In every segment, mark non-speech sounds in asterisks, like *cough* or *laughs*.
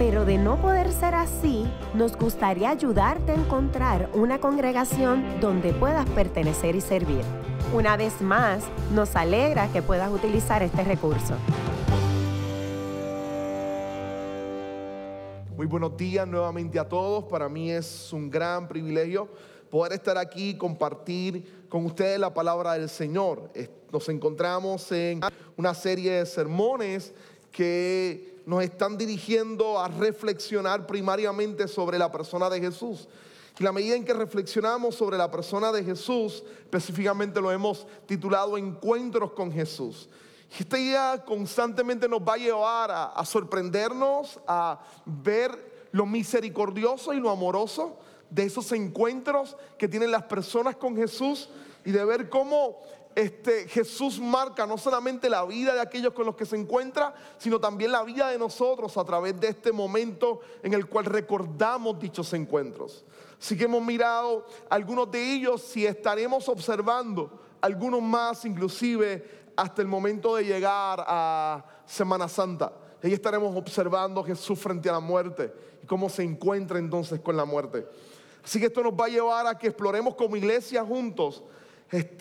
pero de no poder ser así, nos gustaría ayudarte a encontrar una congregación donde puedas pertenecer y servir. Una vez más, nos alegra que puedas utilizar este recurso. Muy buenos días nuevamente a todos. Para mí es un gran privilegio poder estar aquí y compartir con ustedes la palabra del Señor. Nos encontramos en una serie de sermones que nos están dirigiendo a reflexionar primariamente sobre la persona de Jesús. Y la medida en que reflexionamos sobre la persona de Jesús, específicamente lo hemos titulado Encuentros con Jesús. Esta idea constantemente nos va a llevar a, a sorprendernos, a ver lo misericordioso y lo amoroso de esos encuentros que tienen las personas con Jesús y de ver cómo este, Jesús marca no solamente la vida de aquellos con los que se encuentra, sino también la vida de nosotros a través de este momento en el cual recordamos dichos encuentros. Así que hemos mirado algunos de ellos y estaremos observando algunos más, inclusive hasta el momento de llegar a Semana Santa. Ahí estaremos observando a Jesús frente a la muerte y cómo se encuentra entonces con la muerte. Así que esto nos va a llevar a que exploremos como iglesia juntos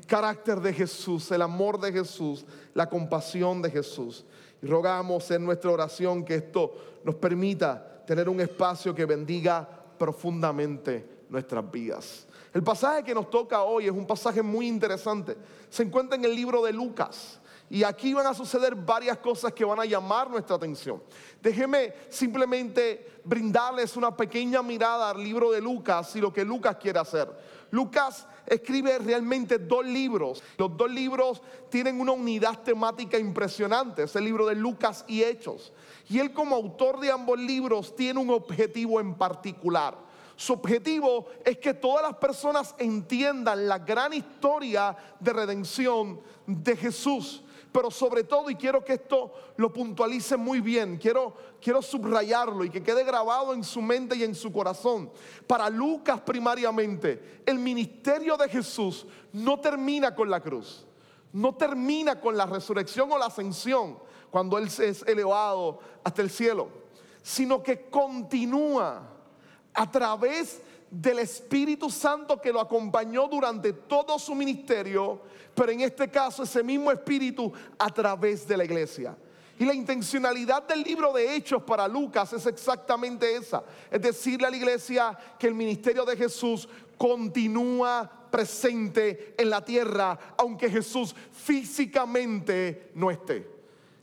carácter de Jesús, el amor de Jesús, la compasión de Jesús. Y rogamos en nuestra oración que esto nos permita tener un espacio que bendiga profundamente nuestras vidas. El pasaje que nos toca hoy es un pasaje muy interesante. Se encuentra en el libro de Lucas. Y aquí van a suceder varias cosas que van a llamar nuestra atención. Déjeme simplemente brindarles una pequeña mirada al libro de Lucas y lo que Lucas quiere hacer. Lucas escribe realmente dos libros. Los dos libros tienen una unidad temática impresionante. Es el libro de Lucas y Hechos. Y él como autor de ambos libros tiene un objetivo en particular. Su objetivo es que todas las personas entiendan la gran historia de redención de Jesús pero sobre todo, y quiero que esto lo puntualice muy bien, quiero, quiero subrayarlo y que quede grabado en su mente y en su corazón. Para Lucas primariamente, el ministerio de Jesús no termina con la cruz, no termina con la resurrección o la ascensión, cuando Él es elevado hasta el cielo, sino que continúa a través del Espíritu Santo que lo acompañó durante todo su ministerio, pero en este caso ese mismo Espíritu a través de la iglesia. Y la intencionalidad del libro de Hechos para Lucas es exactamente esa. Es decirle a la iglesia que el ministerio de Jesús continúa presente en la tierra, aunque Jesús físicamente no esté.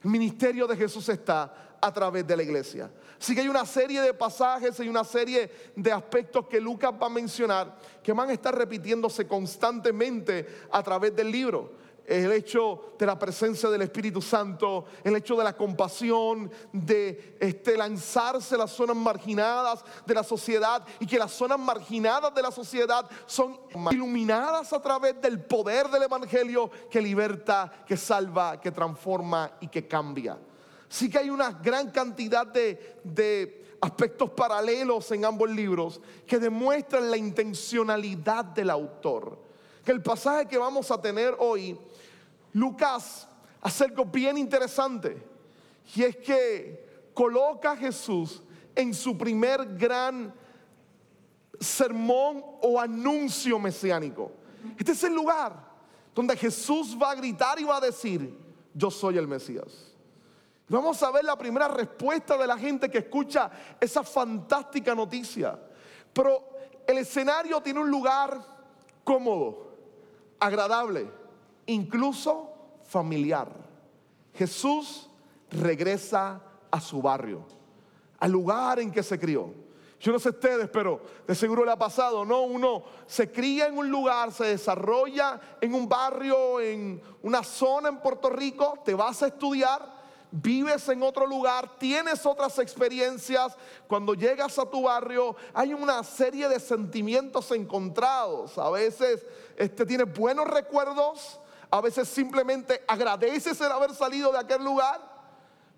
El ministerio de Jesús está a través de la iglesia. Así que hay una serie de pasajes y una serie de aspectos que Lucas va a mencionar que van a estar repitiéndose constantemente a través del libro el hecho de la presencia del Espíritu Santo, el hecho de la compasión, de este, lanzarse las zonas marginadas de la sociedad y que las zonas marginadas de la sociedad son iluminadas a través del poder del Evangelio que liberta, que salva, que transforma y que cambia. Sí que hay una gran cantidad de, aspectos paralelos en ambos libros que demuestran la intencionalidad del autor. Que el pasaje que vamos a tener hoy, Lucas hace algo bien interesante. Y es que coloca a Jesús en su primer gran sermón o anuncio mesiánico. Este es el lugar donde Jesús va a gritar y va a decir, yo soy el Mesías. Vamos a ver la primera respuesta de la gente que escucha esa fantástica noticia. Pero el escenario tiene un lugar cómodo, agradable, incluso familiar. Jesús regresa a su barrio, al lugar en que se crió. Yo no sé ustedes, pero de seguro le ha pasado, ¿no? Uno se cría en un lugar, se desarrolla en un barrio, en una zona en Puerto Rico, te vas a estudiar vives en otro lugar, tienes otras experiencias. Cuando llegas a tu barrio hay una serie de sentimientos encontrados. A veces este, tienes buenos recuerdos, a veces simplemente agradeces el haber salido de aquel lugar,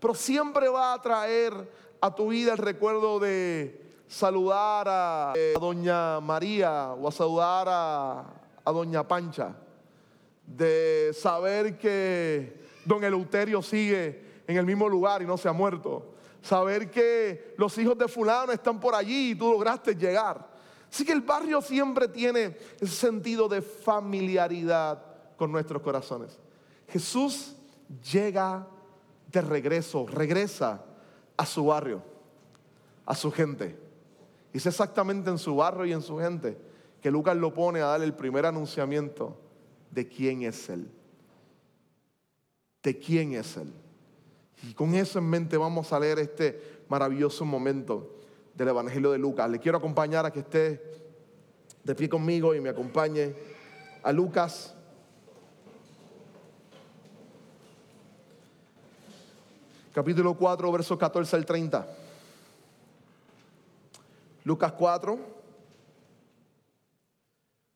pero siempre va a traer a tu vida el recuerdo de saludar a, eh, doña María o a saludar a, a doña Pancha, de saber que don Eleuterio sigue en el mismo lugar y no se ha muerto, saber que los hijos de fulano están por allí y tú lograste llegar. Así que el barrio siempre tiene ese sentido de familiaridad con nuestros corazones. Jesús llega de regreso, regresa a su barrio, a su gente. Y es exactamente en su barrio y en su gente que Lucas lo pone a dar el primer anunciamiento de quién es Él. De quién es Él. Y con eso en mente vamos a leer este maravilloso momento del Evangelio de Lucas. Le quiero acompañar a que esté de pie conmigo y me acompañe a Lucas. Capítulo 4, versos 14 al 30. Lucas 4,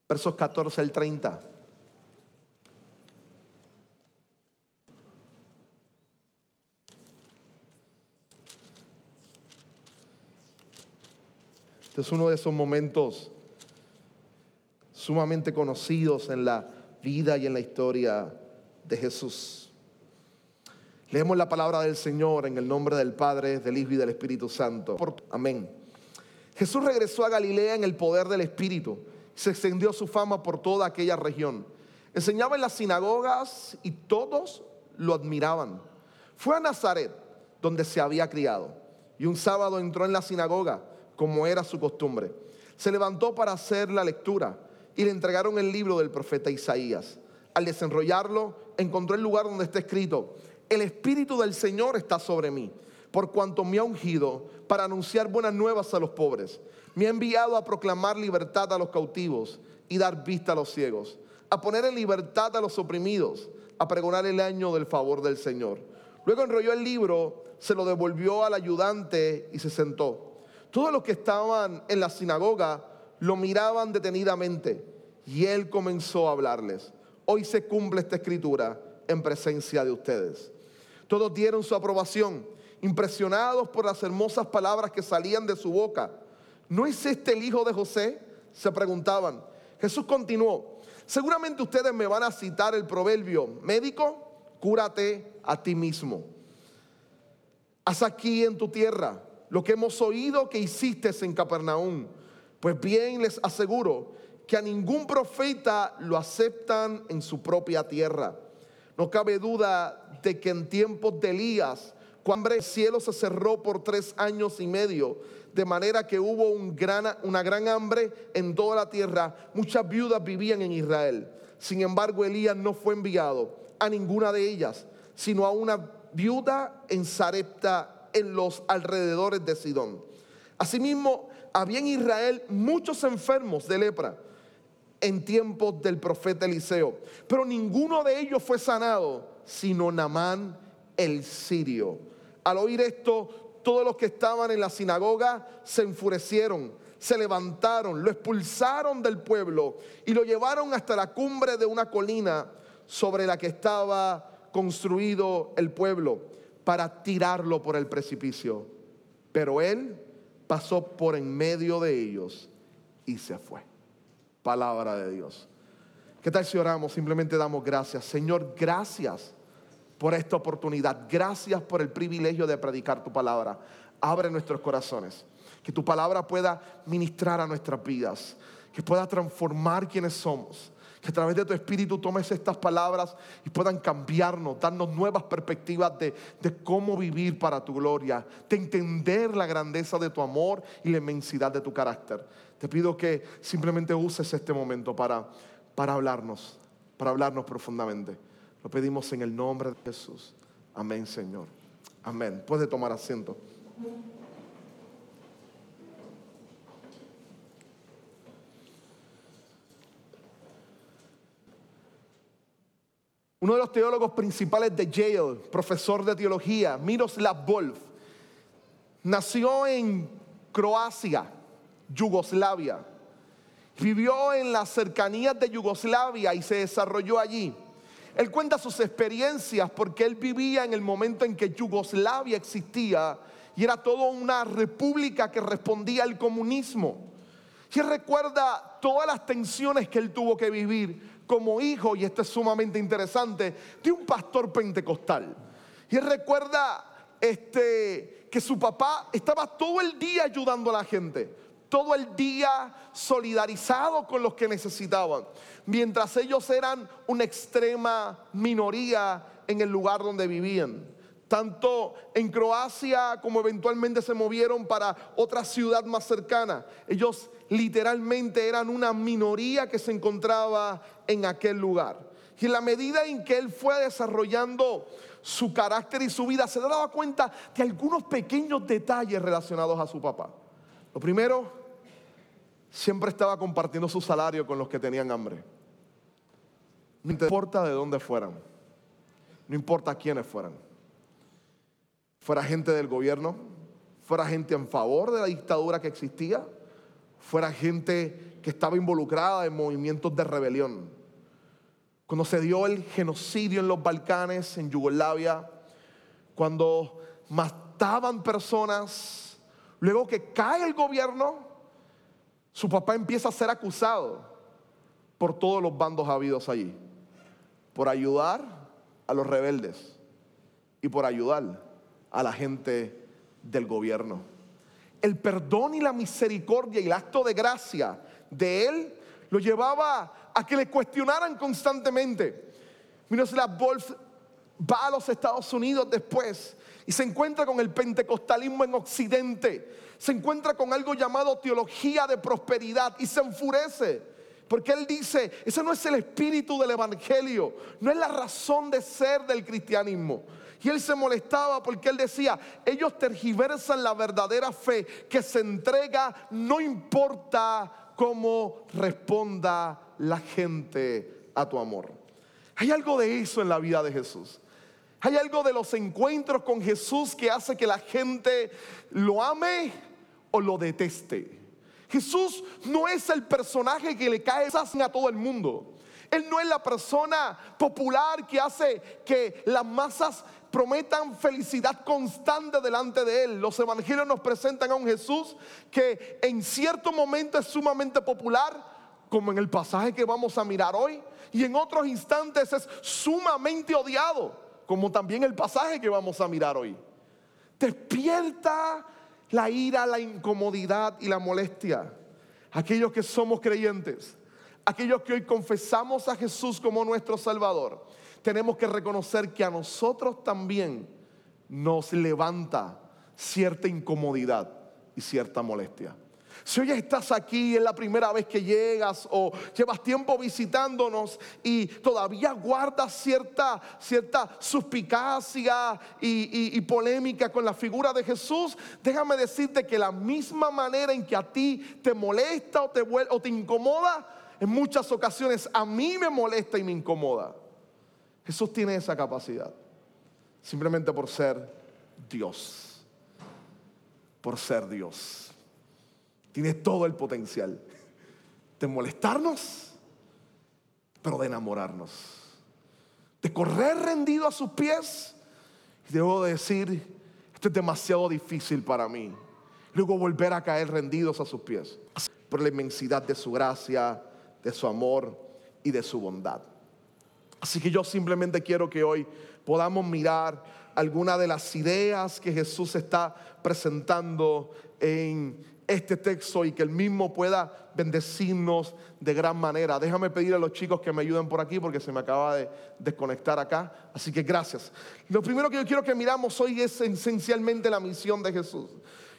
versos 14 al 30. Este es uno de esos momentos sumamente conocidos en la vida y en la historia de Jesús. Leemos la palabra del Señor en el nombre del Padre, del Hijo y del Espíritu Santo. Amén. Jesús regresó a Galilea en el poder del Espíritu. Se extendió su fama por toda aquella región. Enseñaba en las sinagogas y todos lo admiraban. Fue a Nazaret, donde se había criado, y un sábado entró en la sinagoga, como era su costumbre. Se levantó para hacer la lectura y le entregaron el libro del profeta Isaías. Al desenrollarlo, encontró el lugar donde está escrito, el Espíritu del Señor está sobre mí por cuanto me ha ungido para anunciar buenas nuevas a los pobres. Me ha enviado a proclamar libertad a los cautivos y dar vista a los ciegos, a poner en libertad a los oprimidos, a pregonar el año del favor del Señor. Luego enrolló el libro, se lo devolvió al ayudante y se sentó. Todos los que estaban en la sinagoga lo miraban detenidamente y él comenzó a hablarles. Hoy se cumple esta escritura en presencia de ustedes. Todos dieron su aprobación impresionados por las hermosas palabras que salían de su boca. ¿No es este el hijo de José? Se preguntaban. Jesús continuó, seguramente ustedes me van a citar el proverbio, médico, cúrate a ti mismo. Haz aquí en tu tierra lo que hemos oído que hiciste en Capernaum. Pues bien les aseguro que a ningún profeta lo aceptan en su propia tierra. No cabe duda de que en tiempos de Elías, cuando el cielo se cerró por tres años y medio, de manera que hubo una gran hambre en toda la tierra. Muchas viudas vivían en Israel. Sin embargo, Elías no fue enviado a ninguna de ellas, sino a una viuda en Sarepta, en los alrededores de Sidón. Asimismo, había en Israel muchos enfermos de lepra en tiempos del profeta Eliseo, pero ninguno de ellos fue sanado, sino Namán el sirio. Al oír esto, todos los que estaban en la sinagoga se enfurecieron, se levantaron, lo expulsaron del pueblo y lo llevaron hasta la cumbre de una colina sobre la que estaba construido el pueblo para tirarlo por el precipicio. Pero él pasó por en medio de ellos y se fue. Palabra de Dios. ¿Qué tal si oramos? Simplemente damos gracias. Señor, gracias por esta oportunidad. Gracias por el privilegio de predicar tu palabra. Abre nuestros corazones. Que tu palabra pueda ministrar a nuestras vidas. Que pueda transformar quienes somos. Que a través de tu espíritu tomes estas palabras y puedan cambiarnos, darnos nuevas perspectivas de, cómo vivir para tu gloria. De entender la grandeza de tu amor y la inmensidad de tu carácter. Te pido que simplemente uses este momento para, para hablarnos, para hablarnos profundamente. Lo pedimos en el nombre de Jesús. Amén, Señor. Amén. Puede tomar asiento. Uno de los teólogos principales de Yale, profesor de teología, Miroslav Wolf, nació en Croacia, Yugoslavia. Vivió en las cercanías de Yugoslavia y se desarrolló allí. Él cuenta sus experiencias porque él vivía en el momento en que Yugoslavia existía y era toda una república que respondía al comunismo. Y recuerda todas las tensiones que él tuvo que vivir como hijo, y esto es sumamente interesante, de un pastor pentecostal. Y él recuerda este, que su papá estaba todo el día ayudando a la gente, todo el día solidarizado con los que necesitaban, mientras ellos eran una extrema minoría en el lugar donde vivían tanto en Croacia como eventualmente se movieron para otra ciudad más cercana. Ellos literalmente eran una minoría que se encontraba en aquel lugar. Y en la medida en que él fue desarrollando su carácter y su vida, se daba cuenta de algunos pequeños detalles relacionados a su papá. Lo primero, siempre estaba compartiendo su salario con los que tenían hambre. No importa de dónde fueran, no importa quiénes fueran fuera gente del gobierno, fuera gente en favor de la dictadura que existía, fuera gente que estaba involucrada en movimientos de rebelión. Cuando se dio el genocidio en los Balcanes, en Yugoslavia, cuando mataban personas, luego que cae el gobierno, su papá empieza a ser acusado por todos los bandos habidos allí, por ayudar a los rebeldes y por ayudar a la gente del gobierno. El perdón y la misericordia y el acto de gracia de él lo llevaba a que le cuestionaran constantemente. la Wolf va a los Estados Unidos después y se encuentra con el pentecostalismo en Occidente. Se encuentra con algo llamado teología de prosperidad y se enfurece. Porque él dice, ese no es el espíritu del Evangelio, no es la razón de ser del cristianismo. Y él se molestaba porque él decía, ellos tergiversan la verdadera fe que se entrega, no importa cómo responda la gente a tu amor. Hay algo de eso en la vida de Jesús. Hay algo de los encuentros con Jesús que hace que la gente lo ame o lo deteste. Jesús no es el personaje que le cae a todo el mundo. Él no es la persona popular que hace que las masas prometan felicidad constante delante de Él. Los evangelios nos presentan a un Jesús que en cierto momento es sumamente popular, como en el pasaje que vamos a mirar hoy, y en otros instantes es sumamente odiado, como también el pasaje que vamos a mirar hoy. Despierta la ira, la incomodidad y la molestia. Aquellos que somos creyentes, aquellos que hoy confesamos a Jesús como nuestro Salvador tenemos que reconocer que a nosotros también nos levanta cierta incomodidad y cierta molestia. Si hoy estás aquí, es la primera vez que llegas o llevas tiempo visitándonos y todavía guardas cierta, cierta suspicacia y, polémica con la figura de Jesús, déjame decirte que la misma manera en que a ti te molesta o te, o te incomoda, en muchas ocasiones a mí me molesta y me incomoda. Jesús tiene esa capacidad. Simplemente por ser Dios. Por ser Dios. Tiene todo el potencial de molestarnos, pero de enamorarnos. De correr rendido a sus pies. Y debo decir, esto es demasiado difícil para mí. Luego volver a caer rendidos a sus pies. Por la inmensidad de su gracia, de su amor y de su bondad. Así que yo simplemente quiero que hoy podamos mirar algunas de las ideas que Jesús está presentando en este texto y que el mismo pueda bendecirnos de gran manera. Déjame pedir a los chicos que me ayuden por aquí porque se me acaba de desconectar acá. Así que gracias. Lo primero que yo quiero que miramos hoy es esencialmente la misión de Jesús.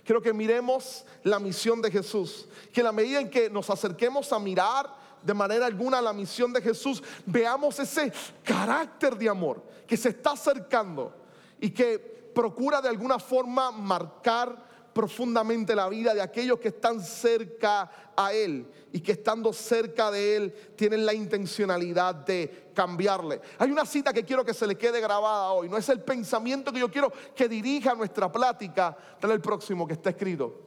Quiero que miremos la misión de Jesús. Que en la medida en que nos acerquemos a mirar de manera alguna la misión de Jesús, veamos ese carácter de amor que se está acercando y que procura de alguna forma marcar profundamente la vida de aquellos que están cerca a Él y que estando cerca de Él tienen la intencionalidad de cambiarle. Hay una cita que quiero que se le quede grabada hoy, no es el pensamiento que yo quiero que dirija nuestra plática, dale el próximo que está escrito.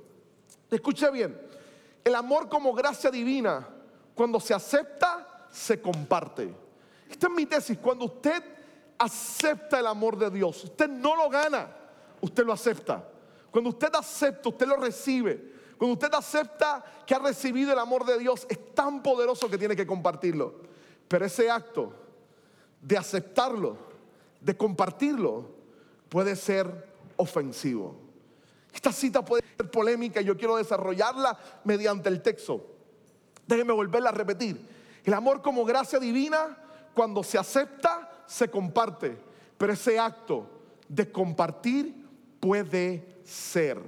Escuche bien, el amor como gracia divina, cuando se acepta, se comparte. Esta es mi tesis, cuando usted acepta el amor de Dios, usted no lo gana, usted lo acepta. Cuando usted acepta, usted lo recibe. Cuando usted acepta que ha recibido el amor de Dios, es tan poderoso que tiene que compartirlo. Pero ese acto de aceptarlo, de compartirlo, puede ser ofensivo. Esta cita puede ser polémica y yo quiero desarrollarla mediante el texto. Déjenme volverla a repetir. El amor como gracia divina, cuando se acepta, se comparte. Pero ese acto de compartir puede ser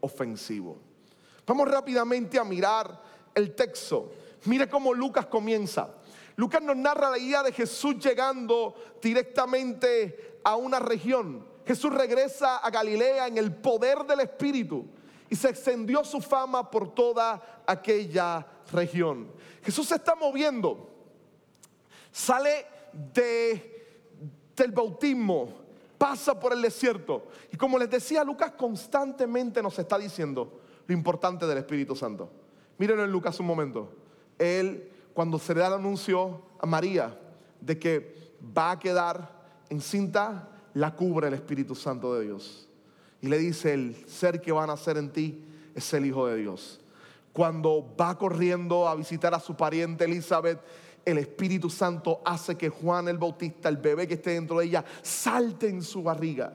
ofensivo. Vamos rápidamente a mirar el texto. Mire cómo Lucas comienza. Lucas nos narra la idea de Jesús llegando directamente a una región. Jesús regresa a Galilea en el poder del Espíritu y se extendió su fama por toda aquella región. Jesús se está moviendo, sale de, del bautismo, pasa por el desierto. Y como les decía, Lucas constantemente nos está diciendo lo importante del Espíritu Santo. Mírenlo en Lucas un momento. Él, cuando se le da el anuncio a María de que va a quedar encinta, la cubre el Espíritu Santo de Dios. Y le dice, el ser que va a nacer en ti es el Hijo de Dios. Cuando va corriendo a visitar a su pariente Elizabeth, el Espíritu Santo hace que Juan el Bautista, el bebé que esté dentro de ella, salte en su barriga.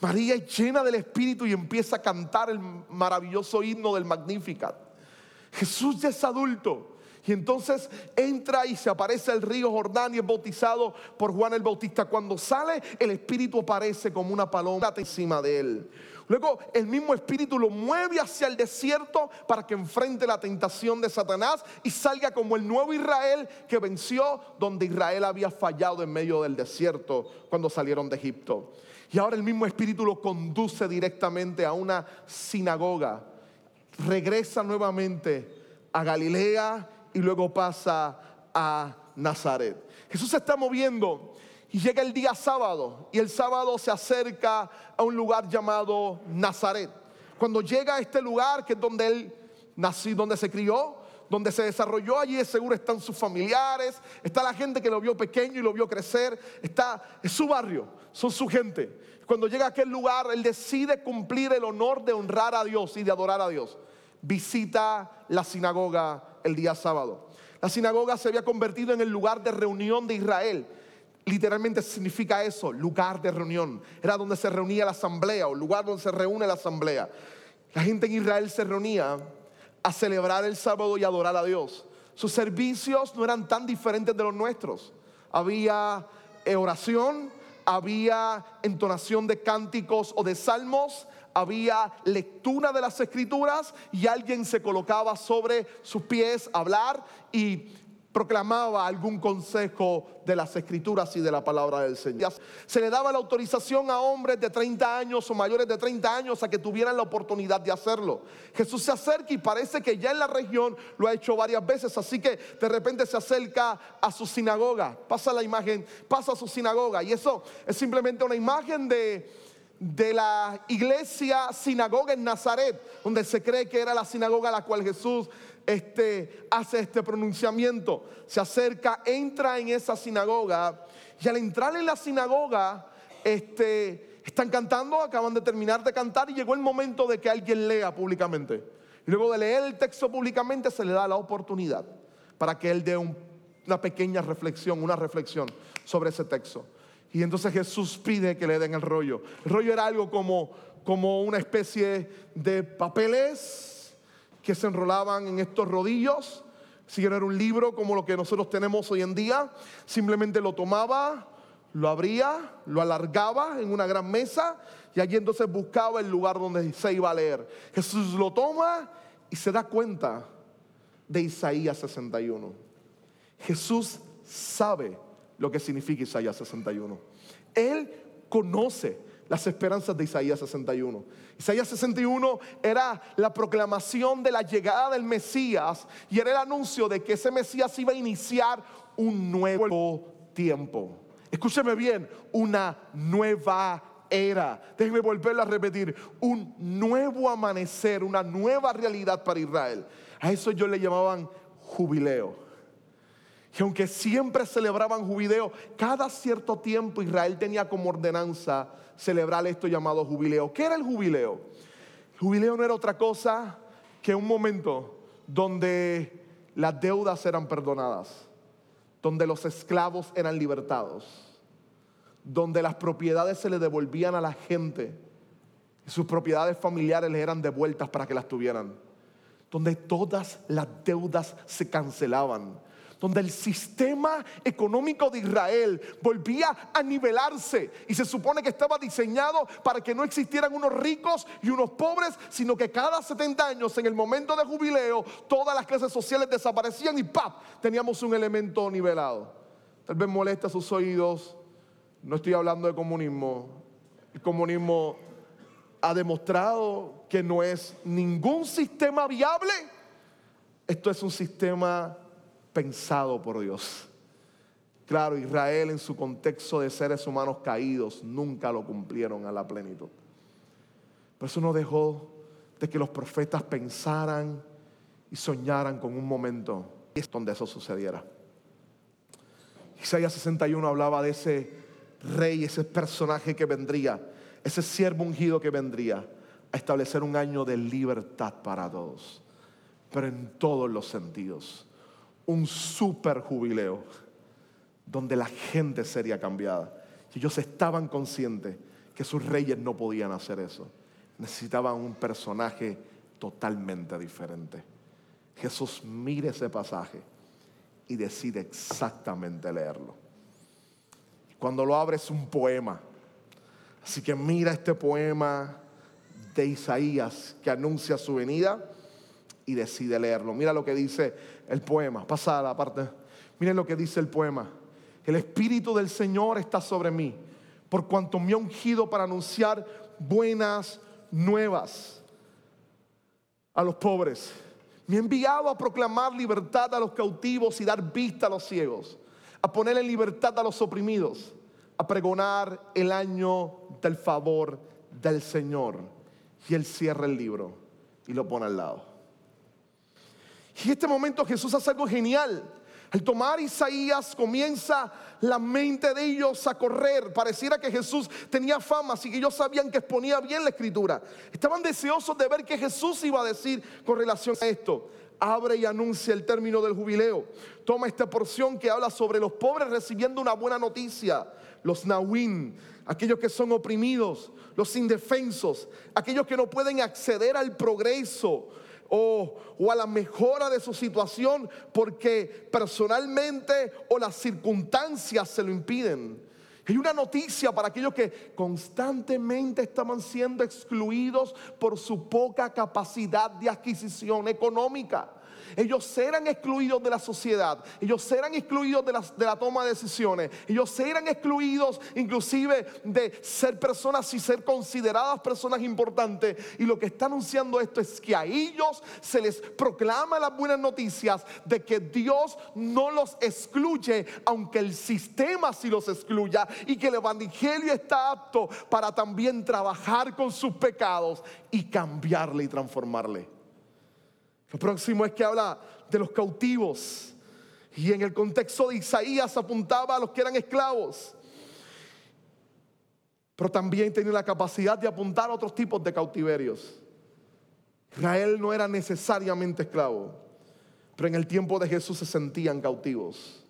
María es llena del Espíritu y empieza a cantar el maravilloso himno del Magnificat. Jesús ya es adulto. Y entonces entra y se aparece el río Jordán y es bautizado por Juan el Bautista. Cuando sale, el Espíritu aparece como una paloma encima de él. Luego el mismo espíritu lo mueve hacia el desierto para que enfrente la tentación de Satanás y salga como el nuevo Israel que venció donde Israel había fallado en medio del desierto cuando salieron de Egipto. Y ahora el mismo espíritu lo conduce directamente a una sinagoga. Regresa nuevamente a Galilea y luego pasa a Nazaret. Jesús se está moviendo y llega el día sábado y el sábado se acerca a un lugar llamado Nazaret. Cuando llega a este lugar, que es donde él nació, donde se crió, donde se desarrolló, allí seguro están sus familiares, está la gente que lo vio pequeño y lo vio crecer, está, es su barrio, son su gente. Cuando llega a aquel lugar, él decide cumplir el honor de honrar a Dios y de adorar a Dios. Visita la sinagoga el día sábado. La sinagoga se había convertido en el lugar de reunión de Israel literalmente significa eso, lugar de reunión. Era donde se reunía la asamblea o lugar donde se reúne la asamblea. La gente en Israel se reunía a celebrar el sábado y adorar a Dios. Sus servicios no eran tan diferentes de los nuestros. Había eh, oración, había entonación de cánticos o de salmos, había lectura de las escrituras y alguien se colocaba sobre sus pies a hablar y proclamaba algún consejo de las escrituras y de la palabra del Señor. Se le daba la autorización a hombres de 30 años o mayores de 30 años a que tuvieran la oportunidad de hacerlo. Jesús se acerca y parece que ya en la región lo ha hecho varias veces, así que de repente se acerca a su sinagoga, pasa la imagen, pasa a su sinagoga y eso es simplemente una imagen de de la iglesia sinagoga en Nazaret, donde se cree que era la sinagoga a la cual Jesús este, hace este pronunciamiento. Se acerca, entra en esa sinagoga y al entrar en la sinagoga, este, están cantando, acaban de terminar de cantar y llegó el momento de que alguien lea públicamente. Y luego de leer el texto públicamente se le da la oportunidad para que él dé una pequeña reflexión, una reflexión sobre ese texto. Y entonces Jesús pide que le den el rollo. El rollo era algo como, como una especie de papeles que se enrolaban en estos rodillos. Si no era un libro como lo que nosotros tenemos hoy en día, simplemente lo tomaba, lo abría, lo alargaba en una gran mesa y allí entonces buscaba el lugar donde se iba a leer. Jesús lo toma y se da cuenta de Isaías 61. Jesús sabe lo que significa Isaías 61. Él conoce las esperanzas de Isaías 61. Isaías 61 era la proclamación de la llegada del Mesías y era el anuncio de que ese Mesías iba a iniciar un nuevo tiempo. Escúcheme bien, una nueva era. Déjenme volverlo a repetir, un nuevo amanecer, una nueva realidad para Israel. A eso ellos le llamaban jubileo. Y aunque siempre celebraban jubileo, cada cierto tiempo Israel tenía como ordenanza celebrar esto llamado jubileo. ¿Qué era el jubileo? El jubileo no era otra cosa que un momento donde las deudas eran perdonadas, donde los esclavos eran libertados, donde las propiedades se le devolvían a la gente y sus propiedades familiares les eran devueltas para que las tuvieran, donde todas las deudas se cancelaban donde el sistema económico de Israel volvía a nivelarse y se supone que estaba diseñado para que no existieran unos ricos y unos pobres, sino que cada 70 años en el momento de jubileo todas las clases sociales desaparecían y ¡pap! teníamos un elemento nivelado. Tal vez molesta sus oídos, no estoy hablando de comunismo. El comunismo ha demostrado que no es ningún sistema viable. Esto es un sistema pensado por Dios. Claro, Israel en su contexto de seres humanos caídos nunca lo cumplieron a la plenitud. Pero eso no dejó de que los profetas pensaran y soñaran con un momento donde eso sucediera. Isaías 61 hablaba de ese rey, ese personaje que vendría, ese siervo ungido que vendría a establecer un año de libertad para todos, pero en todos los sentidos un super jubileo donde la gente sería cambiada. Ellos estaban conscientes que sus reyes no podían hacer eso. Necesitaban un personaje totalmente diferente. Jesús mire ese pasaje y decide exactamente leerlo. Cuando lo abre es un poema. Así que mira este poema de Isaías que anuncia su venida y decide leerlo. Mira lo que dice el poema. Pasa a la parte. Miren lo que dice el poema. El Espíritu del Señor está sobre mí, por cuanto me ha ungido para anunciar buenas nuevas a los pobres. Me ha enviado a proclamar libertad a los cautivos y dar vista a los ciegos, a poner en libertad a los oprimidos, a pregonar el año del favor del Señor. Y él cierra el libro y lo pone al lado. Y en este momento Jesús hace algo genial. Al tomar Isaías comienza la mente de ellos a correr. Pareciera que Jesús tenía fama, así que ellos sabían que exponía bien la escritura. Estaban deseosos de ver qué Jesús iba a decir con relación a esto. Abre y anuncia el término del jubileo. Toma esta porción que habla sobre los pobres recibiendo una buena noticia. Los Nahuín, aquellos que son oprimidos, los indefensos, aquellos que no pueden acceder al progreso, o, a la mejora de su situación porque personalmente o las circunstancias se lo impiden. Hay una noticia para aquellos que constantemente estaban siendo excluidos por su poca capacidad de adquisición económica. Ellos eran excluidos de la sociedad, ellos eran excluidos de la, toma de decisiones, ellos eran excluidos inclusive de ser personas y ser consideradas personas importantes. Y lo que está anunciando esto es que a ellos se les proclama las buenas noticias de que Dios no los excluye, aunque el sistema sí los excluya, y que el Evangelio está apto para también trabajar con sus pecados y cambiarle y transformarle. Lo próximo es que habla de los cautivos. Y en el contexto de Isaías apuntaba a los que eran esclavos. Pero también tenía la capacidad de apuntar a otros tipos de cautiverios. Israel no era necesariamente esclavo, pero en el tiempo de Jesús se sentían cautivos.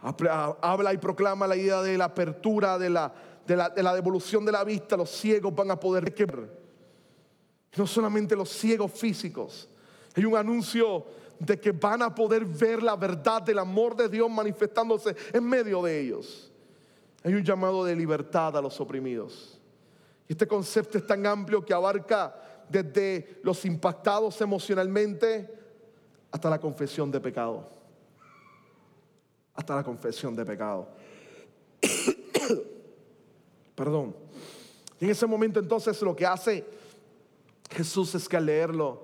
Habla y proclama la idea de la apertura, de la, de la, de la devolución de la vista. Los ciegos van a poder ver no solamente los ciegos físicos. Hay un anuncio de que van a poder ver la verdad del amor de Dios manifestándose en medio de ellos. Hay un llamado de libertad a los oprimidos. Y este concepto es tan amplio que abarca desde los impactados emocionalmente hasta la confesión de pecado. Hasta la confesión de pecado. *coughs* Perdón. Y en ese momento entonces lo que hace Jesús es que al leerlo,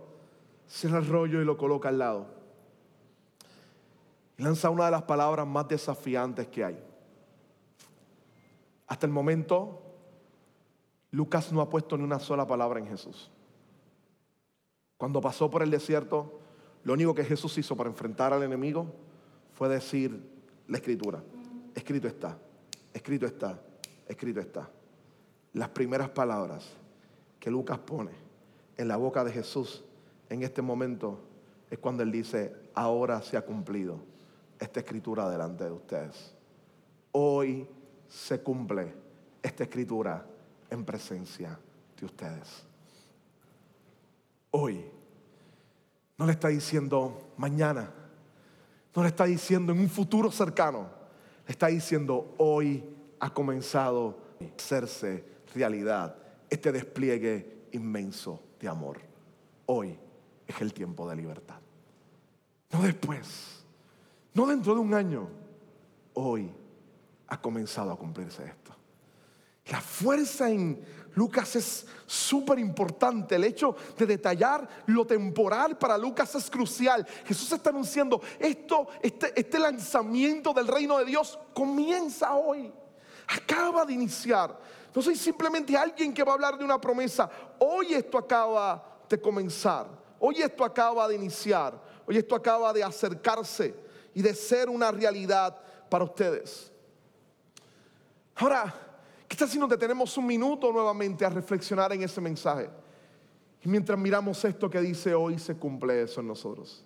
cierra el rollo y lo coloca al lado. Y lanza una de las palabras más desafiantes que hay. Hasta el momento, Lucas no ha puesto ni una sola palabra en Jesús. Cuando pasó por el desierto, lo único que Jesús hizo para enfrentar al enemigo fue decir la escritura. Escrito está, escrito está, escrito está. Las primeras palabras que Lucas pone en la boca de Jesús en este momento es cuando él dice, ahora se ha cumplido esta escritura delante de ustedes. Hoy se cumple esta escritura en presencia de ustedes. Hoy. No le está diciendo mañana. No le está diciendo en un futuro cercano. Le está diciendo hoy ha comenzado a hacerse realidad este despliegue inmenso de amor. Hoy es el tiempo de libertad. No después. No dentro de un año. Hoy ha comenzado a cumplirse esto. La fuerza en Lucas es súper importante. El hecho de detallar lo temporal para Lucas es crucial. Jesús está anunciando, esto, este, este lanzamiento del reino de Dios comienza hoy. Acaba de iniciar. No soy simplemente alguien que va a hablar de una promesa. Hoy esto acaba de comenzar. Hoy esto acaba de iniciar. Hoy esto acaba de acercarse y de ser una realidad para ustedes. Ahora, ¿qué tal si nos detenemos un minuto nuevamente a reflexionar en ese mensaje? Y mientras miramos esto que dice hoy, se cumple eso en nosotros.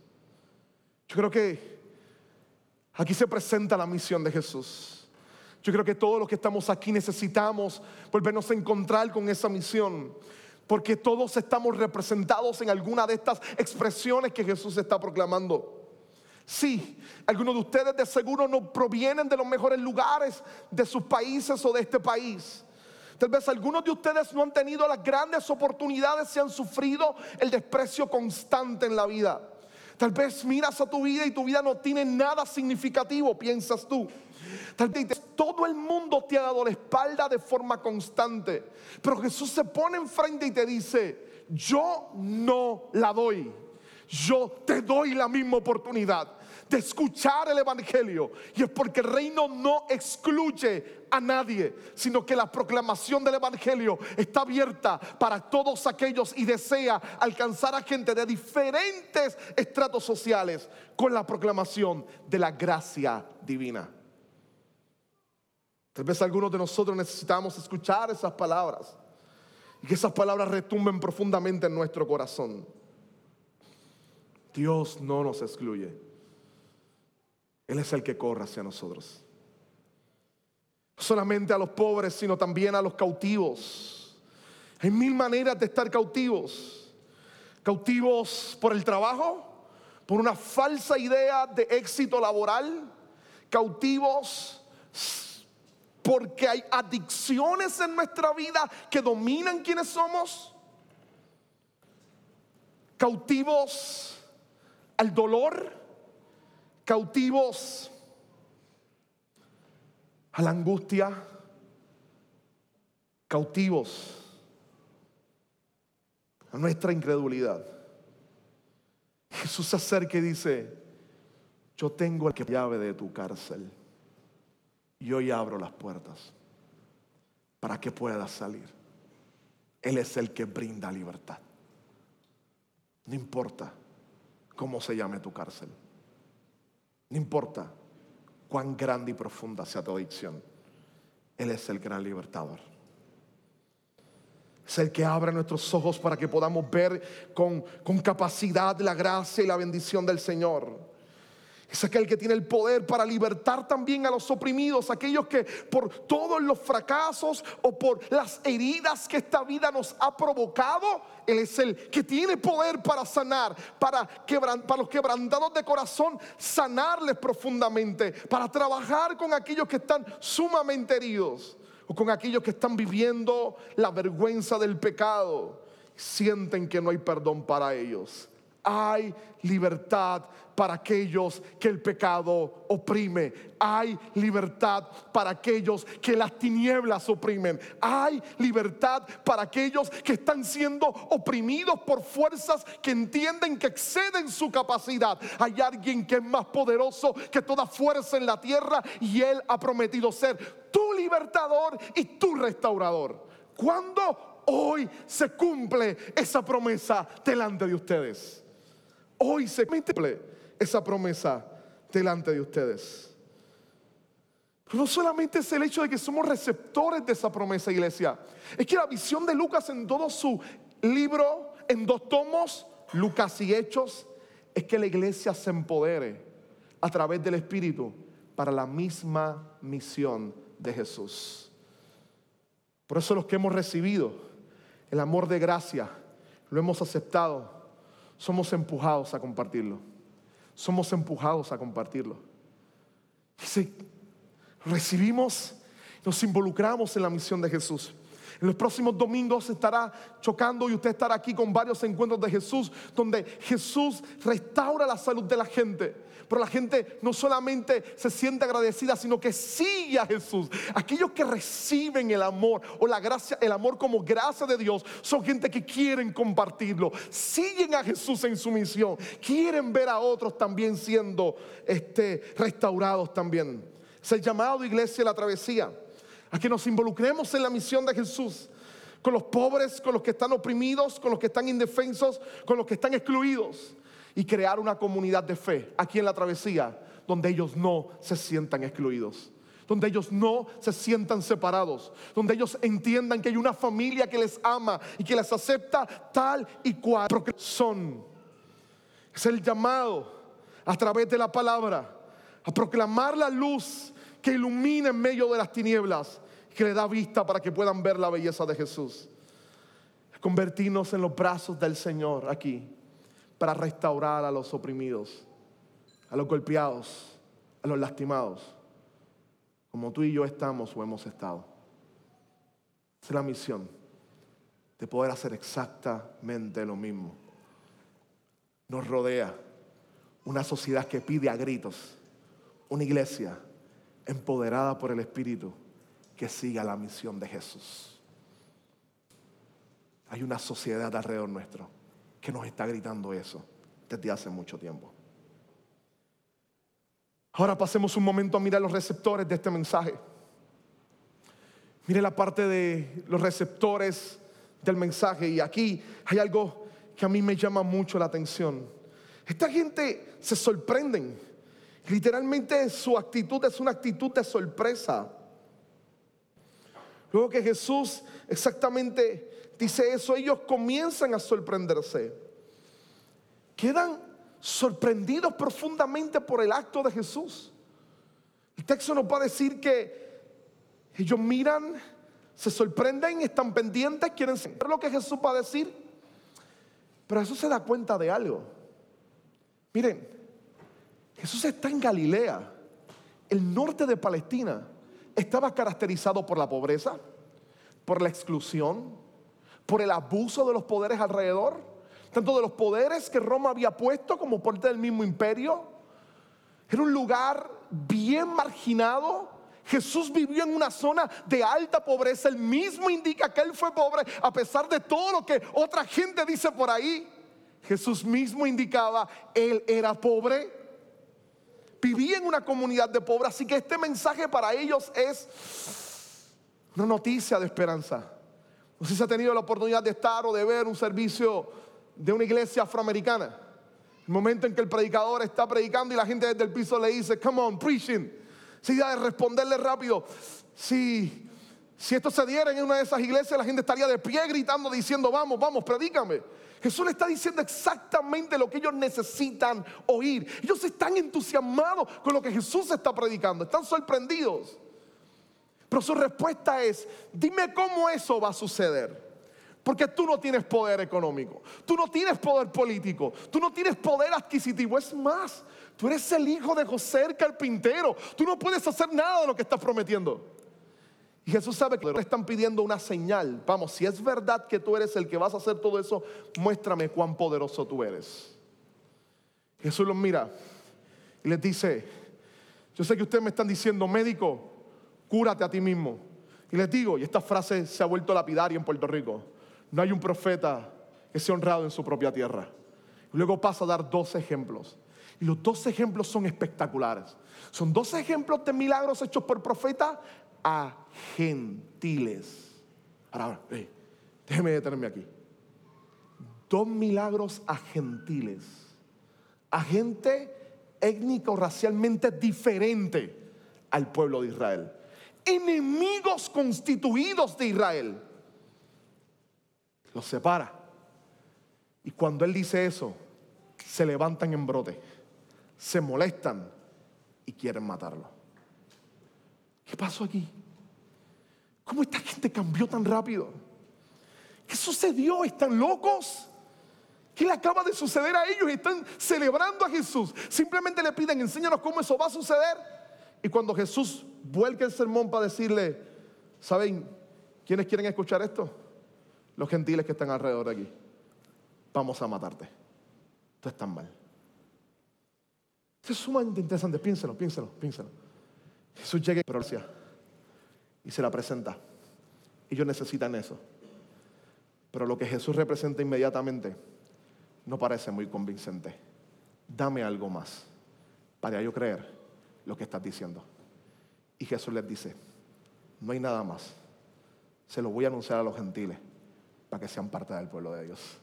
Yo creo que aquí se presenta la misión de Jesús. Yo creo que todos los que estamos aquí necesitamos volvernos a encontrar con esa misión. Porque todos estamos representados en alguna de estas expresiones que Jesús está proclamando. Sí, algunos de ustedes de seguro no provienen de los mejores lugares de sus países o de este país. Tal vez algunos de ustedes no han tenido las grandes oportunidades y han sufrido el desprecio constante en la vida. Tal vez miras a tu vida y tu vida no tiene nada significativo, piensas tú. Tal vez todo el mundo te ha dado la espalda de forma constante. Pero Jesús se pone enfrente y te dice, yo no la doy yo te doy la misma oportunidad de escuchar el Evangelio. Y es porque el reino no excluye a nadie, sino que la proclamación del Evangelio está abierta para todos aquellos y desea alcanzar a gente de diferentes estratos sociales con la proclamación de la gracia divina. Tal vez algunos de nosotros necesitamos escuchar esas palabras y que esas palabras retumben profundamente en nuestro corazón. Dios no nos excluye. Él es el que corre hacia nosotros. No solamente a los pobres, sino también a los cautivos. Hay mil maneras de estar cautivos. Cautivos por el trabajo, por una falsa idea de éxito laboral. Cautivos porque hay adicciones en nuestra vida que dominan quienes somos. Cautivos al dolor, cautivos a la angustia, cautivos a nuestra incredulidad. Jesús se acerca y dice, yo tengo la llave de tu cárcel y hoy abro las puertas para que puedas salir. Él es el que brinda libertad. No importa cómo se llame tu cárcel. No importa cuán grande y profunda sea tu adicción. Él es el gran libertador. Es el que abre nuestros ojos para que podamos ver con, con capacidad la gracia y la bendición del Señor. Es aquel que tiene el poder para libertar también a los oprimidos, aquellos que por todos los fracasos o por las heridas que esta vida nos ha provocado, Él es el que tiene poder para sanar, para, para los quebrantados de corazón, sanarles profundamente, para trabajar con aquellos que están sumamente heridos o con aquellos que están viviendo la vergüenza del pecado, sienten que no hay perdón para ellos. Hay libertad para aquellos que el pecado oprime. Hay libertad para aquellos que las tinieblas oprimen. Hay libertad para aquellos que están siendo oprimidos por fuerzas que entienden que exceden su capacidad. Hay alguien que es más poderoso que toda fuerza en la tierra y él ha prometido ser tu libertador y tu restaurador. ¿Cuándo? Hoy se cumple esa promesa delante de ustedes. Hoy se cumple esa promesa delante de ustedes. no solamente es el hecho de que somos receptores de esa promesa, iglesia. Es que la visión de Lucas en todo su libro, en dos tomos, Lucas y Hechos, es que la iglesia se empodere a través del Espíritu para la misma misión de Jesús. Por eso los que hemos recibido el amor de gracia, lo hemos aceptado, somos empujados a compartirlo. Somos empujados a compartirlo. si recibimos, nos involucramos en la misión de Jesús. En los próximos domingos estará chocando y usted estará aquí con varios encuentros de Jesús, donde Jesús restaura la salud de la gente. Pero la gente no solamente se siente agradecida, sino que sigue a Jesús. Aquellos que reciben el amor o la gracia, el amor como gracia de Dios, son gente que quieren compartirlo. Siguen a Jesús en su misión. Quieren ver a otros también siendo este, restaurados también. Es el llamado iglesia de la travesía a que nos involucremos en la misión de Jesús, con los pobres, con los que están oprimidos, con los que están indefensos, con los que están excluidos, y crear una comunidad de fe aquí en la travesía, donde ellos no se sientan excluidos. Donde ellos no se sientan separados, donde ellos entiendan que hay una familia que les ama y que les acepta tal y cual. Son. Es el llamado a través de la palabra a proclamar la luz que ilumina en medio de las tinieblas que le da vista para que puedan ver la belleza de Jesús. Convertirnos en los brazos del Señor aquí para restaurar a los oprimidos, a los golpeados, a los lastimados, como tú y yo estamos o hemos estado. Esa es la misión de poder hacer exactamente lo mismo. Nos rodea una sociedad que pide a gritos, una iglesia empoderada por el Espíritu que siga la misión de Jesús. Hay una sociedad alrededor nuestro que nos está gritando eso desde hace mucho tiempo. Ahora pasemos un momento a mirar los receptores de este mensaje. Mire la parte de los receptores del mensaje y aquí hay algo que a mí me llama mucho la atención. Esta gente se sorprenden. Literalmente su actitud es una actitud de sorpresa. Luego que Jesús exactamente dice eso, ellos comienzan a sorprenderse. Quedan sorprendidos profundamente por el acto de Jesús. El texto nos va a decir que ellos miran, se sorprenden, están pendientes, quieren saber lo que Jesús va a decir. Pero Jesús se da cuenta de algo. Miren, Jesús está en Galilea, el norte de Palestina estaba caracterizado por la pobreza, por la exclusión, por el abuso de los poderes alrededor, tanto de los poderes que Roma había puesto como parte del mismo imperio. Era un lugar bien marginado. Jesús vivió en una zona de alta pobreza. Él mismo indica que él fue pobre a pesar de todo lo que otra gente dice por ahí. Jesús mismo indicaba, él era pobre vivía en una comunidad de pobres, así que este mensaje para ellos es una noticia de esperanza. No sé si ha tenido la oportunidad de estar o de ver un servicio de una iglesia afroamericana. El momento en que el predicador está predicando y la gente desde el piso le dice, come on, preaching. Si de responderle rápido, si, si esto se diera en una de esas iglesias, la gente estaría de pie gritando, diciendo, vamos, vamos, predícame. Jesús le está diciendo exactamente lo que ellos necesitan oír. Ellos están entusiasmados con lo que Jesús está predicando, están sorprendidos. Pero su respuesta es, dime cómo eso va a suceder. Porque tú no tienes poder económico, tú no tienes poder político, tú no tienes poder adquisitivo. Es más, tú eres el hijo de José el carpintero. Tú no puedes hacer nada de lo que estás prometiendo. Y Jesús sabe que le están pidiendo una señal. Vamos, si es verdad que tú eres el que vas a hacer todo eso, muéstrame cuán poderoso tú eres. Jesús los mira y les dice, yo sé que ustedes me están diciendo, médico, cúrate a ti mismo. Y les digo, y esta frase se ha vuelto lapidaria en Puerto Rico, no hay un profeta que sea honrado en su propia tierra. Y luego pasa a dar dos ejemplos. Y los dos ejemplos son espectaculares. Son dos ejemplos de milagros hechos por profeta a gentiles. Ahora, ahora déjeme detenerme aquí. Dos milagros a gentiles. A gente étnica o racialmente diferente al pueblo de Israel. Enemigos constituidos de Israel. Los separa. Y cuando él dice eso, se levantan en brote, se molestan y quieren matarlo. ¿Qué pasó aquí? ¿Cómo esta gente cambió tan rápido? ¿Qué sucedió? ¿Están locos? ¿Qué le acaba de suceder a ellos? Están celebrando a Jesús. Simplemente le piden, enséñanos cómo eso va a suceder. Y cuando Jesús vuelca el sermón para decirle, ¿saben quiénes quieren escuchar esto? Los gentiles que están alrededor de aquí. Vamos a matarte. Tú estás mal. es sumamente interesante. Piénselo, piénselo, piénselo. Jesús llega y se la presenta. Ellos necesitan eso. Pero lo que Jesús representa inmediatamente no parece muy convincente. Dame algo más para yo creer lo que estás diciendo. Y Jesús les dice, no hay nada más. Se lo voy a anunciar a los gentiles para que sean parte del pueblo de Dios.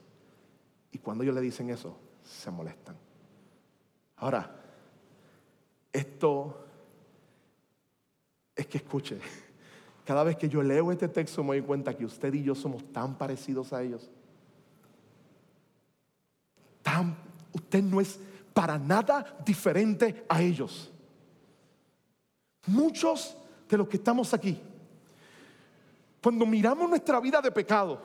Y cuando ellos le dicen eso, se molestan. Ahora, esto es que escuche, cada vez que yo leo este texto me doy cuenta que usted y yo somos tan parecidos a ellos usted no es para nada diferente a ellos. Muchos de los que estamos aquí, cuando miramos nuestra vida de pecado,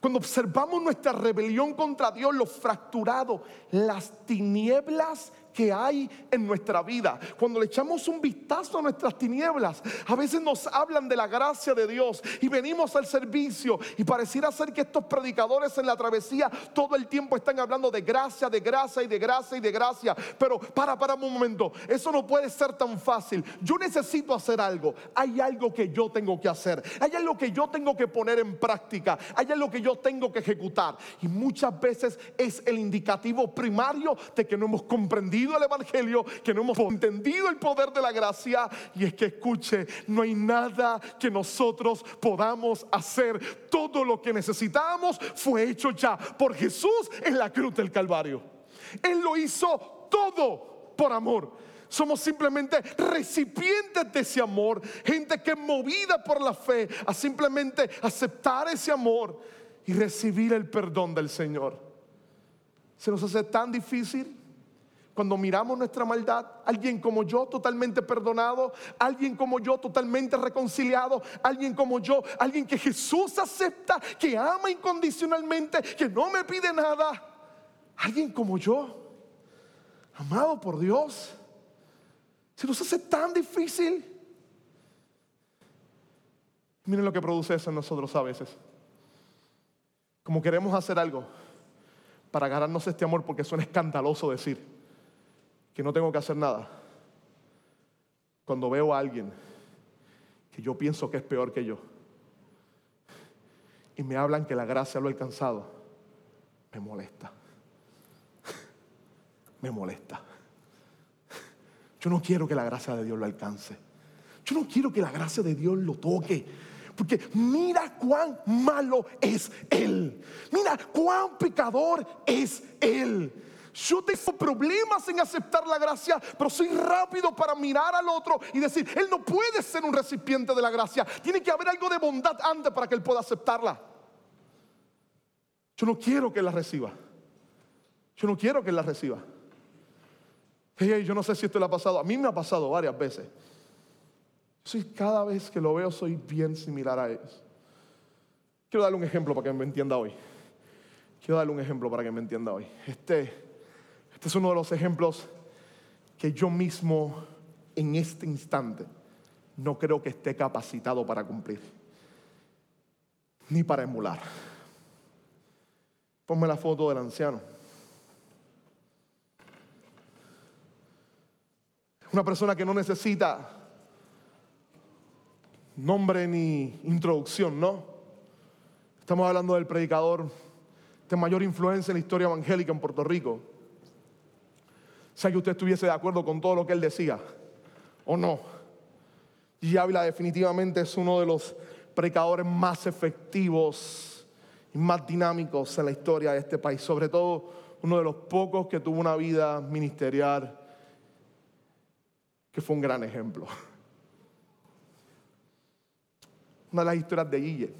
cuando observamos nuestra rebelión contra Dios, lo fracturado, las tinieblas que hay en nuestra vida. Cuando le echamos un vistazo a nuestras tinieblas, a veces nos hablan de la gracia de Dios y venimos al servicio y pareciera ser que estos predicadores en la travesía todo el tiempo están hablando de gracia, de gracia y de gracia y de gracia. Pero para, para un momento, eso no puede ser tan fácil. Yo necesito hacer algo. Hay algo que yo tengo que hacer. Hay algo que yo tengo que poner en práctica. Hay algo que yo tengo que ejecutar. Y muchas veces es el indicativo primario de que no hemos comprendido el Evangelio, que no hemos entendido el poder de la gracia. Y es que escuche, no hay nada que nosotros podamos hacer. Todo lo que necesitamos fue hecho ya por Jesús en la cruz del Calvario. Él lo hizo todo por amor. Somos simplemente recipientes de ese amor. Gente que movida por la fe a simplemente aceptar ese amor y recibir el perdón del Señor. Se nos hace tan difícil cuando miramos nuestra maldad, alguien como yo totalmente perdonado, alguien como yo totalmente reconciliado, alguien como yo, alguien que Jesús acepta, que ama incondicionalmente, que no me pide nada, alguien como yo, amado por Dios, se nos hace tan difícil. Miren lo que produce eso en nosotros a veces. Como queremos hacer algo para ganarnos este amor, porque suena escandaloso decir que no tengo que hacer nada. Cuando veo a alguien que yo pienso que es peor que yo y me hablan que la gracia lo ha alcanzado, me molesta. *laughs* Me molesta. Yo no quiero que la gracia de Dios lo alcance. Yo no quiero que la gracia de Dios lo toque. Porque mira cuán malo es Él. Mira cuán pecador es Él. Yo tengo problemas en aceptar la gracia, pero soy rápido para mirar al otro y decir, Él no puede ser un recipiente de la gracia. Tiene que haber algo de bondad antes para que Él pueda aceptarla. Yo no quiero que la reciba. Yo no quiero que la reciba. yo no sé si esto le ha pasado. A mí me ha pasado varias veces. Soy, cada vez que lo veo soy bien similar a ellos. Quiero darle un ejemplo para que me entienda hoy. Quiero darle un ejemplo para que me entienda hoy. Este, este es uno de los ejemplos que yo mismo en este instante no creo que esté capacitado para cumplir, ni para emular. Ponme la foto del anciano. Una persona que no necesita nombre ni introducción, ¿no? Estamos hablando del predicador de mayor influencia en la historia evangélica en Puerto Rico. Sea que usted estuviese de acuerdo con todo lo que él decía o no. Y Ávila definitivamente es uno de los predicadores más efectivos y más dinámicos en la historia de este país, sobre todo uno de los pocos que tuvo una vida ministerial que fue un gran ejemplo. Una de las historias de Guille,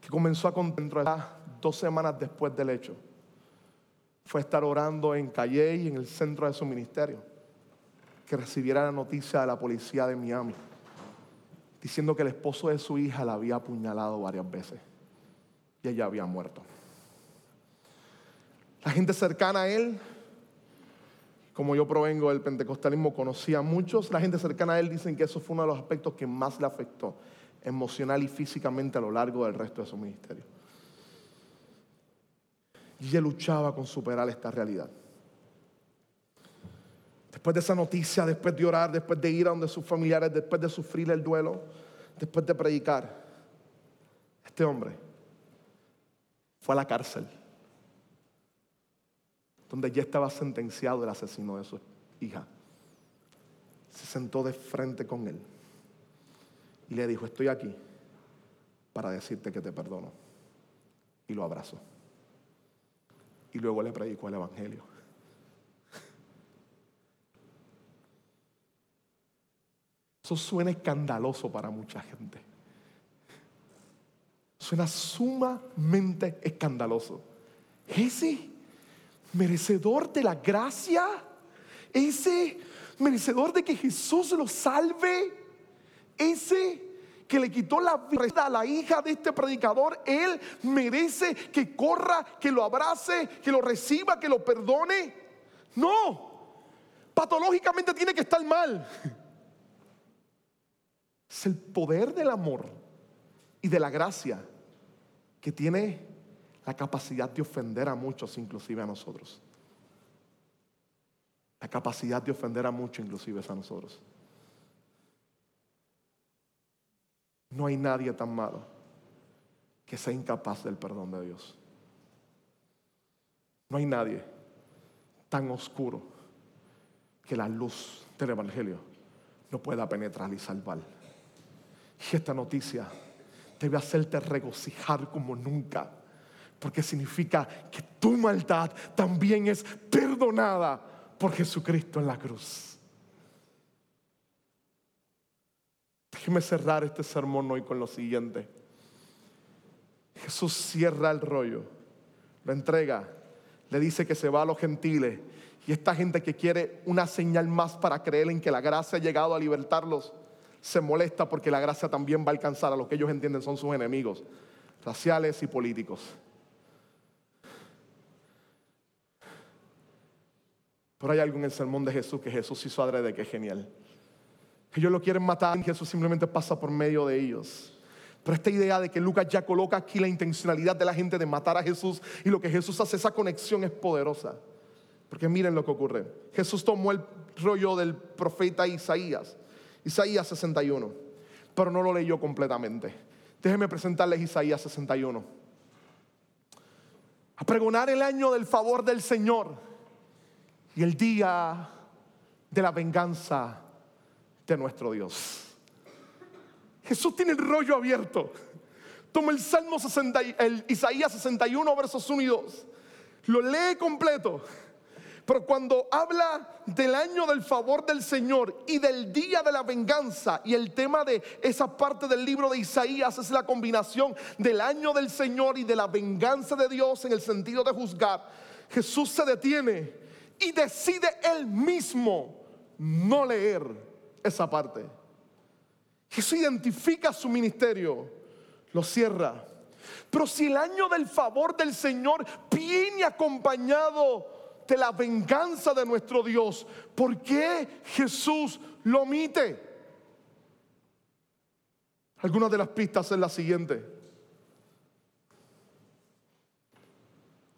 que comenzó a contemplar dos semanas después del hecho, fue estar orando en Calle en el centro de su ministerio, que recibiera la noticia de la policía de Miami, diciendo que el esposo de su hija la había apuñalado varias veces y ella había muerto. La gente cercana a él como yo provengo del pentecostalismo, conocía a muchos. La gente cercana a él dicen que eso fue uno de los aspectos que más le afectó emocional y físicamente a lo largo del resto de su ministerio. Y ella luchaba con superar esta realidad. Después de esa noticia, después de orar, después de ir a donde sus familiares, después de sufrir el duelo, después de predicar, este hombre fue a la cárcel donde ya estaba sentenciado el asesino de su hija. Se sentó de frente con él y le dijo, estoy aquí para decirte que te perdono. Y lo abrazó. Y luego le predicó el Evangelio. Eso suena escandaloso para mucha gente. Suena sumamente escandaloso. Ese merecedor de la gracia, ese merecedor de que Jesús lo salve, ese que le quitó la vida a la hija de este predicador, él merece que corra, que lo abrace, que lo reciba, que lo perdone. No, patológicamente tiene que estar mal. Es el poder del amor y de la gracia que tiene la capacidad de ofender a muchos, inclusive a nosotros. La capacidad de ofender a muchos, inclusive a nosotros. No hay nadie tan malo que sea incapaz del perdón de Dios. No hay nadie tan oscuro que la luz del Evangelio no pueda penetrar y salvar. Y esta noticia debe hacerte regocijar como nunca porque significa que tu maldad también es perdonada por Jesucristo en la cruz. Déjeme cerrar este sermón hoy con lo siguiente. Jesús cierra el rollo, lo entrega, le dice que se va a los gentiles y esta gente que quiere una señal más para creer en que la gracia ha llegado a libertarlos, se molesta porque la gracia también va a alcanzar a lo que ellos entienden son sus enemigos, raciales y políticos. Pero hay algo en el sermón de Jesús que Jesús hizo adrede que es genial. Ellos lo quieren matar y Jesús simplemente pasa por medio de ellos. Pero esta idea de que Lucas ya coloca aquí la intencionalidad de la gente de matar a Jesús y lo que Jesús hace, esa conexión es poderosa. Porque miren lo que ocurre. Jesús tomó el rollo del profeta Isaías, Isaías 61, pero no lo leyó completamente. Déjenme presentarles Isaías 61. A pregonar el año del favor del Señor y el día de la venganza de nuestro Dios. Jesús tiene el rollo abierto. Toma el Salmo 60, el Isaías 61, versos 1 y 2. Lo lee completo. Pero cuando habla del año del favor del Señor y del día de la venganza, y el tema de esa parte del libro de Isaías es la combinación del año del Señor y de la venganza de Dios en el sentido de juzgar, Jesús se detiene y decide él mismo no leer esa parte. Jesús identifica su ministerio, lo cierra. Pero si el año del favor del Señor viene acompañado de la venganza de nuestro Dios, ¿por qué Jesús lo omite? Algunas de las pistas es la siguiente.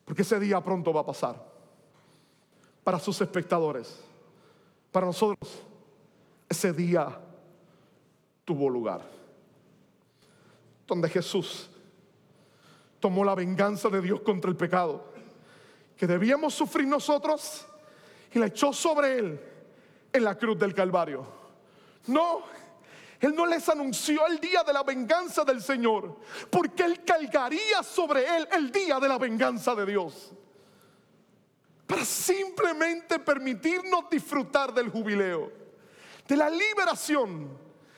Porque ese día pronto va a pasar para sus espectadores. Para nosotros, ese día tuvo lugar. Donde Jesús tomó la venganza de Dios contra el pecado que debíamos sufrir nosotros y la echó sobre él en la cruz del Calvario. No, él no les anunció el día de la venganza del Señor, porque él cargaría sobre él el día de la venganza de Dios. Para simplemente permitirnos disfrutar del jubileo, de la liberación,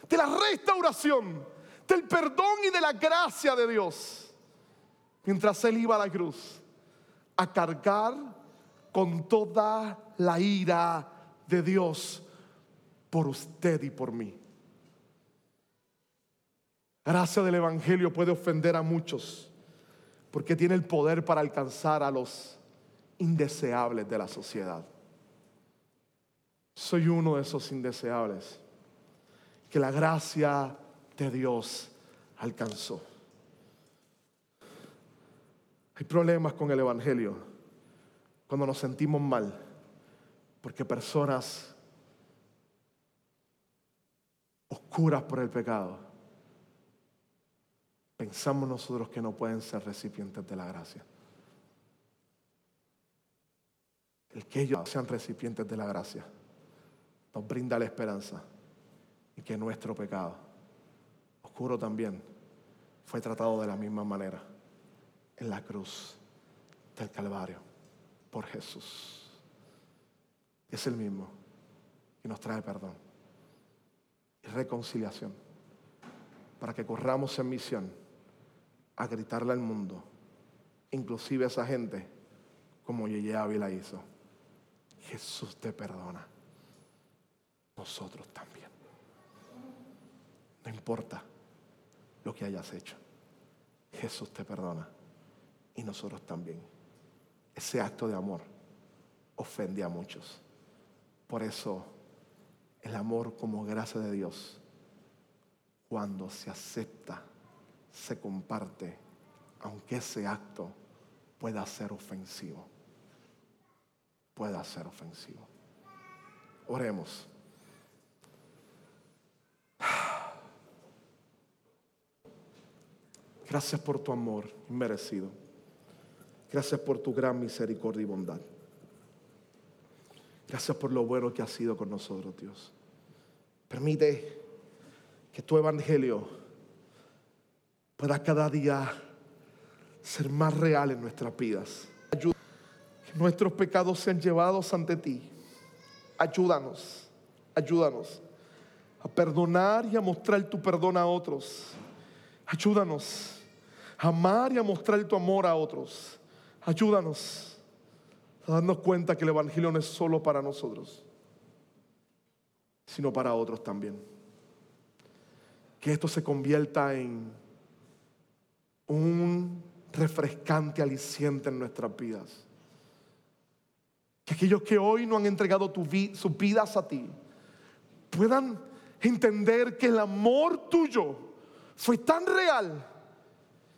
de la restauración, del perdón y de la gracia de Dios. Mientras él iba a la cruz a cargar con toda la ira de Dios por usted y por mí. Gracia del Evangelio puede ofender a muchos porque tiene el poder para alcanzar a los indeseables de la sociedad. Soy uno de esos indeseables que la gracia de Dios alcanzó. Hay problemas con el Evangelio cuando nos sentimos mal, porque personas oscuras por el pecado, pensamos nosotros que no pueden ser recipientes de la gracia. El que ellos sean recipientes de la gracia nos brinda la esperanza y que nuestro pecado, oscuro también, fue tratado de la misma manera en la cruz del Calvario por Jesús. Es el mismo y nos trae perdón y reconciliación para que corramos en misión a gritarle al mundo, inclusive a esa gente como Yeye Ávila hizo. Jesús te perdona. Nosotros también. No importa lo que hayas hecho. Jesús te perdona y nosotros también. Ese acto de amor ofende a muchos. Por eso el amor como gracia de Dios, cuando se acepta, se comparte, aunque ese acto pueda ser ofensivo, pueda ser ofensivo. Oremos. Gracias por tu amor inmerecido. Gracias por tu gran misericordia y bondad. Gracias por lo bueno que has sido con nosotros, Dios. Permite que tu evangelio pueda cada día ser más real en nuestras vidas. Ayúdanos. Que nuestros pecados sean llevados ante ti. Ayúdanos, ayúdanos a perdonar y a mostrar tu perdón a otros. Ayúdanos amar y a mostrar tu amor a otros. Ayúdanos a darnos cuenta que el Evangelio no es solo para nosotros, sino para otros también. Que esto se convierta en un refrescante aliciente en nuestras vidas. Que aquellos que hoy no han entregado sus vidas a ti puedan entender que el amor tuyo fue tan real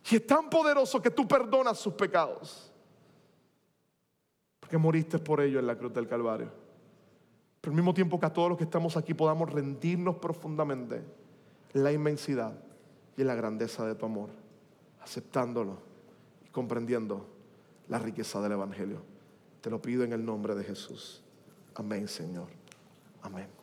y es tan poderoso que tú perdonas sus pecados que moriste por ello en la cruz del Calvario. Pero al mismo tiempo que a todos los que estamos aquí podamos rendirnos profundamente en la inmensidad y en la grandeza de tu amor, aceptándolo y comprendiendo la riqueza del Evangelio. Te lo pido en el nombre de Jesús. Amén, Señor. Amén.